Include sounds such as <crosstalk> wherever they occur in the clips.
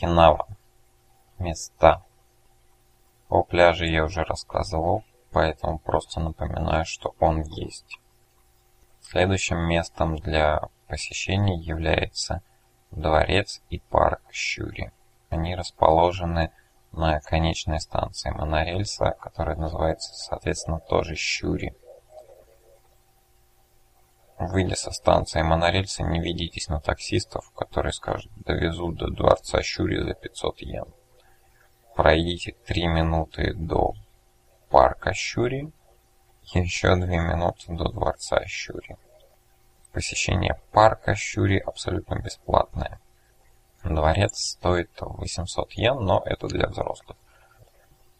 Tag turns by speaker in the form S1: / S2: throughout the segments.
S1: Окинава. Места. О пляже я уже рассказывал, поэтому просто напоминаю, что он есть. Следующим местом для посещения является дворец и парк Щури. Они расположены на конечной станции монорельса, которая называется, соответственно, тоже Щури. Выйдя со станции монорельса, не ведитесь на таксистов, которые скажут «довезу до дворца Щури за 500 йен». Пройдите 3 минуты до парка Щури еще 2 минуты до дворца Щури. Посещение парка Щури абсолютно бесплатное. Дворец стоит 800 йен, но это для взрослых.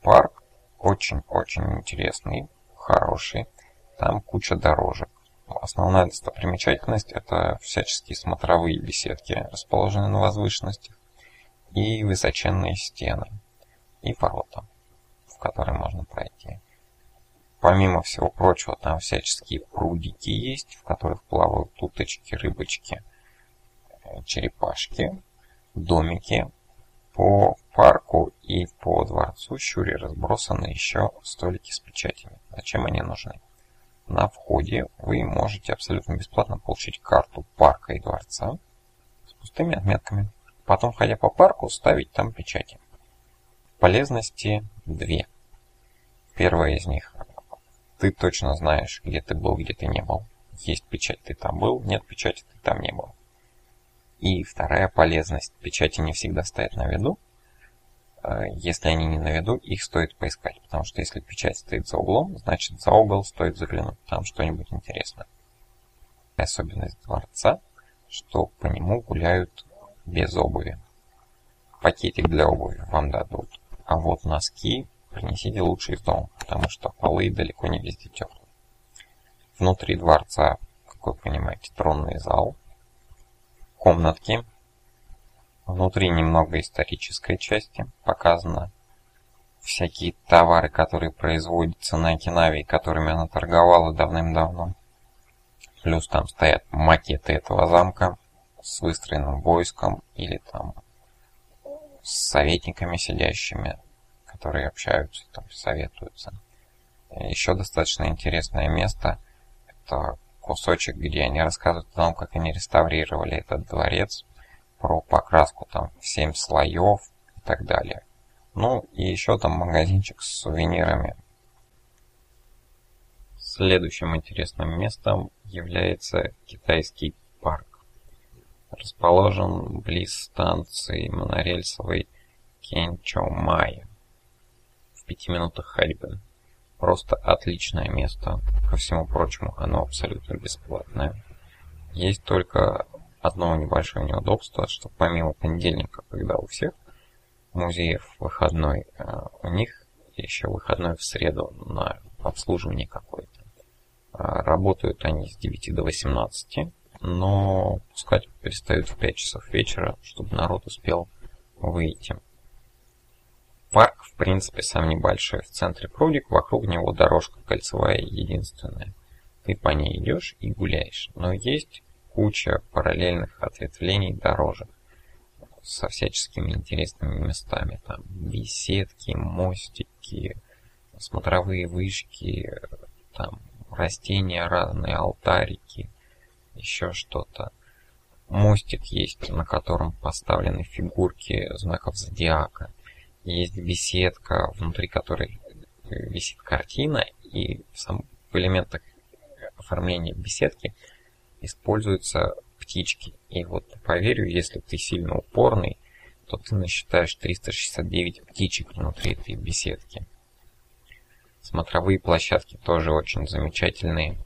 S1: Парк очень-очень интересный, хороший. Там куча дорожек. Основная достопримечательность – это всяческие смотровые беседки, расположенные на возвышенностях, и высоченные стены, и ворота, в которые можно пройти. Помимо всего прочего, там всяческие прудики есть, в которых плавают уточки, рыбочки, э, черепашки, домики. По парку и по дворцу Щури разбросаны еще столики с печатями. Зачем они нужны? На входе вы можете абсолютно бесплатно получить карту парка и дворца с пустыми отметками. Потом, ходя по парку, ставить там печати. Полезности две. Первая из них. Ты точно знаешь, где ты был, где ты не был. Есть печать, ты там был, нет печати, ты там не был. И вторая полезность. Печати не всегда стоят на виду, если они не на виду, их стоит поискать, потому что если печать стоит за углом, значит за угол стоит заглянуть, там что-нибудь интересное. Особенность дворца, что по нему гуляют без обуви. Пакетик для обуви вам дадут, а вот носки принесите лучше из дома, потому что полы далеко не везде теплые. Внутри дворца, как вы понимаете, тронный зал, комнатки, Внутри немного исторической части показано всякие товары, которые производятся на Окинаве, которыми она торговала давным-давно. Плюс там стоят макеты этого замка с выстроенным войском или там с советниками сидящими, которые общаются, там советуются. Еще достаточно интересное место – это кусочек, где они рассказывают о том, как они реставрировали этот дворец про покраску там в 7 слоев и так далее. Ну и еще там магазинчик с сувенирами. Следующим интересным местом является китайский парк. Расположен близ станции монорельсовой Кенчоумай в пяти минутах ходьбы. Просто отличное место. Ко всему прочему, оно абсолютно бесплатное. Есть только одно небольшое неудобство, что помимо понедельника, когда у всех музеев выходной, э, у них еще выходной в среду на обслуживание какое-то. Э, работают они с 9 до 18, но пускать перестают в 5 часов вечера, чтобы народ успел выйти. Парк, в принципе, сам небольшой. В центре прудик, вокруг него дорожка кольцевая единственная. Ты по ней идешь и гуляешь. Но есть куча параллельных ответвлений дорожек со всяческими интересными местами. Там беседки, мостики, смотровые вышки, там растения разные, алтарики, еще что-то. Мостик есть, на котором поставлены фигурки знаков зодиака. Есть беседка, внутри которой висит картина, и в, сам, в элементах оформления беседки – используются птички. И вот поверю, если ты сильно упорный, то ты насчитаешь 369 птичек внутри этой беседки. Смотровые площадки тоже очень замечательные.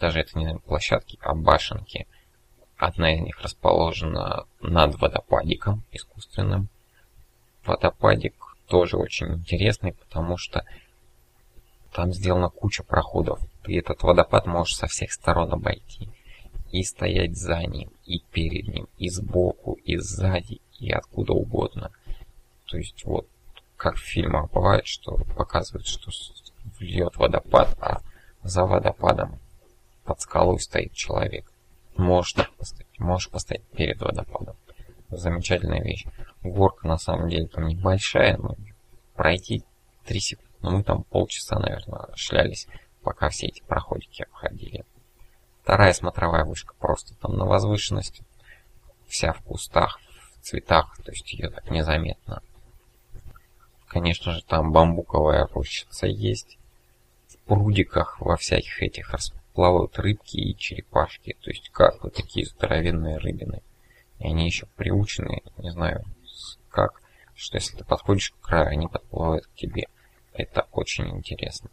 S1: Даже это не площадки, а башенки. Одна из них расположена над водопадиком искусственным. Водопадик тоже очень интересный, потому что там сделана куча проходов. Ты этот водопад можешь со всех сторон обойти. И стоять за ним, и перед ним, и сбоку, и сзади, и откуда угодно. То есть вот как в фильмах бывает, что показывают, что льет водопад, а за водопадом под скалой стоит человек. Можешь так поставить, можешь поставить перед водопадом. замечательная вещь. Горка на самом деле там небольшая, но пройти 3 секунды, ну мы там полчаса, наверное, шлялись, пока все эти проходики обходили. Вторая смотровая вышка просто там на возвышенности, вся в кустах, в цветах, то есть ее так незаметно. Конечно же, там бамбуковая рощица есть. В прудиках во всяких этих плавают рыбки и черепашки, то есть как вот такие здоровенные рыбины. И они еще приучены, не знаю, как, что если ты подходишь к краю, они подплывают к тебе. Это очень интересно.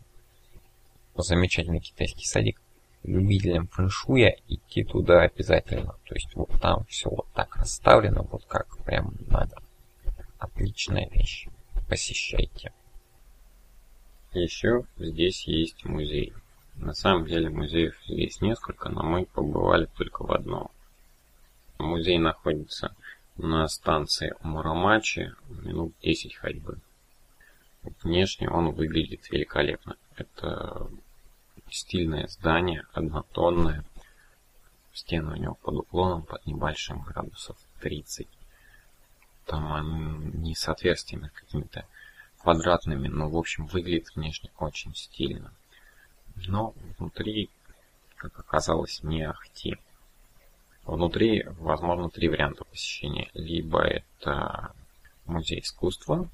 S1: Замечательный китайский садик. Любителям фэншуя идти туда обязательно. То есть вот там все вот так расставлено, вот как прям надо. Отличная вещь. Посещайте.
S2: Еще здесь есть музей. На самом деле музеев здесь несколько, но мы побывали только в одном. Музей находится на станции Мурамачи, минут 10 ходьбы. Внешне он выглядит великолепно. Это стильное здание, однотонное. Стены у него под уклоном, под небольшим градусов 30. Там не с отверстиями какими-то квадратными, но в общем выглядит внешне очень стильно. Но внутри, как оказалось, не ахти. Внутри, возможно, три варианта посещения. Либо это музей искусства,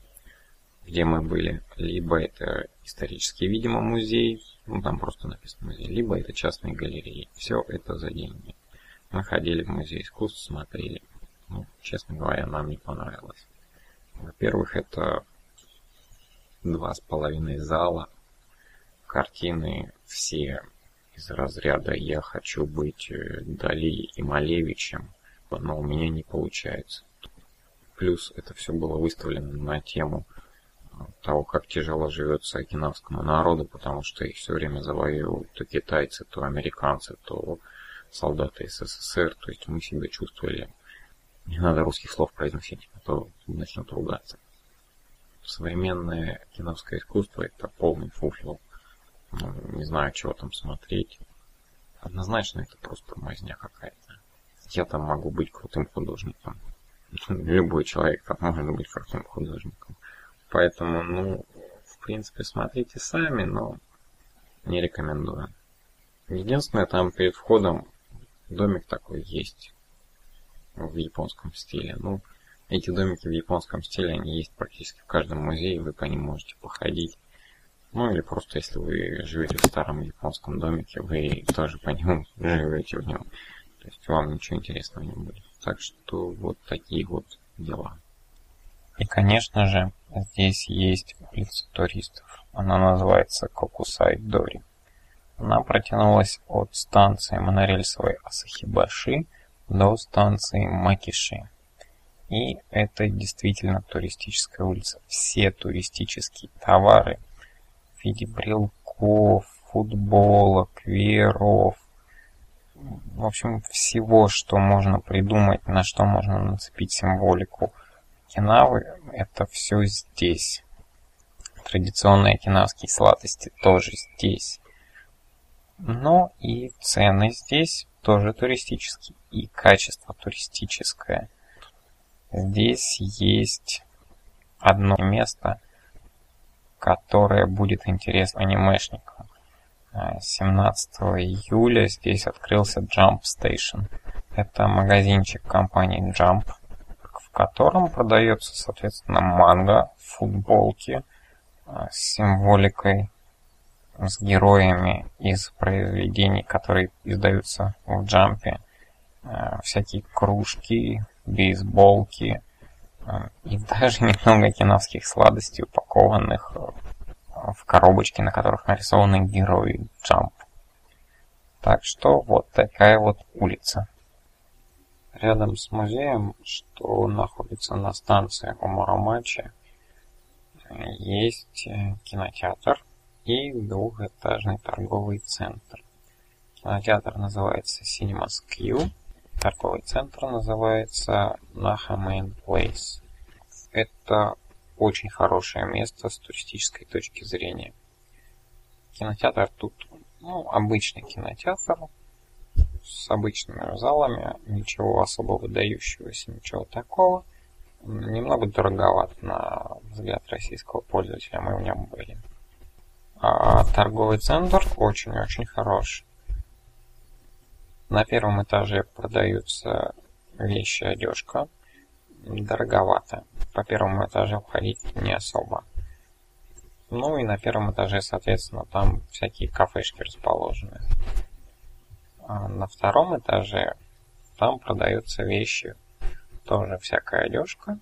S2: где мы были, либо это исторический, видимо, музей, ну там просто написано музей, либо это частные галереи. Все это за деньги. Мы ходили в музей искусств, смотрели. Ну, честно говоря, нам не понравилось. Во-первых, это два с половиной зала, картины все из разряда «я хочу быть э, Дали и Малевичем», но у меня не получается. Плюс это все было выставлено на тему того, как тяжело живется окинавскому народу, потому что их все время завоевывают то китайцы, то американцы, то солдаты СССР. То есть мы себя чувствовали... Не надо русских слов произносить, а то начнут ругаться. Современное киновское искусство это полный фуфел. Ну, не знаю, чего там смотреть. Однозначно это просто мазня какая-то. Я там могу быть крутым художником. <laughs> Любой человек там может быть крутым художником. Поэтому, ну, в принципе, смотрите сами, но не рекомендую. Единственное, там перед входом домик такой есть в японском стиле. Ну, эти домики в японском стиле, они есть практически в каждом музее, вы по ним можете походить. Ну или просто если вы живете в старом японском домике, вы тоже по нему <laughs> живете в нем. То есть вам ничего интересного не будет. Так что вот такие вот дела.
S1: И, конечно же, здесь есть улица туристов. Она называется Кокусай Дори. Она протянулась от станции монорельсовой Асахибаши до станции Макиши. И это действительно туристическая улица. Все туристические товары в виде брелков, футболок, вееров, в общем, всего, что можно придумать, на что можно нацепить символику Кинавы, это все здесь. Традиционные кинавские сладости тоже здесь. Но и цены здесь тоже туристические, и качество туристическое. Здесь есть одно место, которое будет интересно анимешникам. 17 июля здесь открылся Jump Station. Это магазинчик компании Jump, в котором продается, соответственно, манга, футболки с символикой, с героями из произведений, которые издаются в Джампе, всякие кружки, бейсболки и <laughs> даже немного киновских сладостей, упакованных в коробочке, на которых нарисованы герои Джамп. Так что вот такая вот улица. Рядом с музеем, что находится на станции Омурамачи, есть э, кинотеатр и двухэтажный торговый центр. Кинотеатр называется Cinemas Q, торговый центр называется Naha Main Place. Это очень хорошее место с туристической точки зрения. Кинотеатр тут, ну, обычный кинотеатр с обычными залами, ничего особо выдающегося, ничего такого. Немного дороговат на взгляд российского пользователя, мы в нем были. А торговый центр очень-очень хороший. На первом этаже продаются вещи, одежка. Дороговато. По первому этажу входить не особо. Ну и на первом этаже, соответственно, там всякие кафешки расположены. А на втором этаже там продаются вещи, тоже всякая одежка.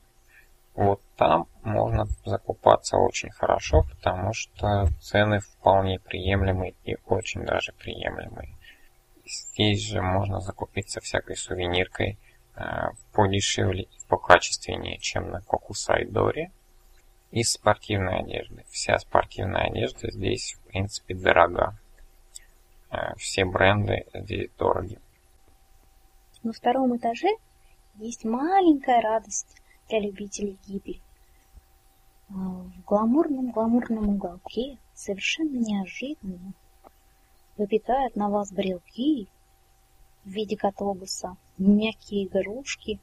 S1: Вот там можно закупаться очень хорошо, потому что цены вполне приемлемые и очень даже приемлемые. Здесь же можно закупиться всякой сувениркой э, подешевле и покачественнее, чем на Кокусайдоре. Из спортивной одежды. Вся спортивная одежда здесь, в принципе, дорога. Э, все бренды здесь дороги.
S3: На втором этаже есть маленькая радость для любителей гибели. А, в гламурном-гламурном уголке совершенно неожиданно выпитают на вас брелки в виде катобуса, мягкие игрушки,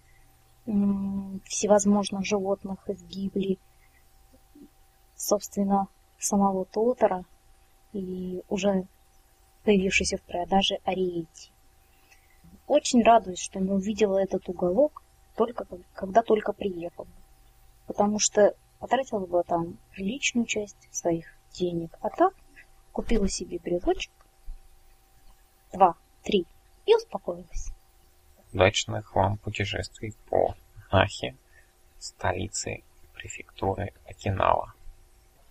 S3: всевозможных животных из гибли, собственно, самого Тотора и уже появившийся в продаже Ариэти. Очень радуюсь, что не увидела этот уголок, только когда только приехала. Потому что потратила бы там личную часть своих денег. А так купила себе брелочек, два, три и успокоилась.
S1: Удачных вам путешествий по Нахе, столице префектуры Окинава.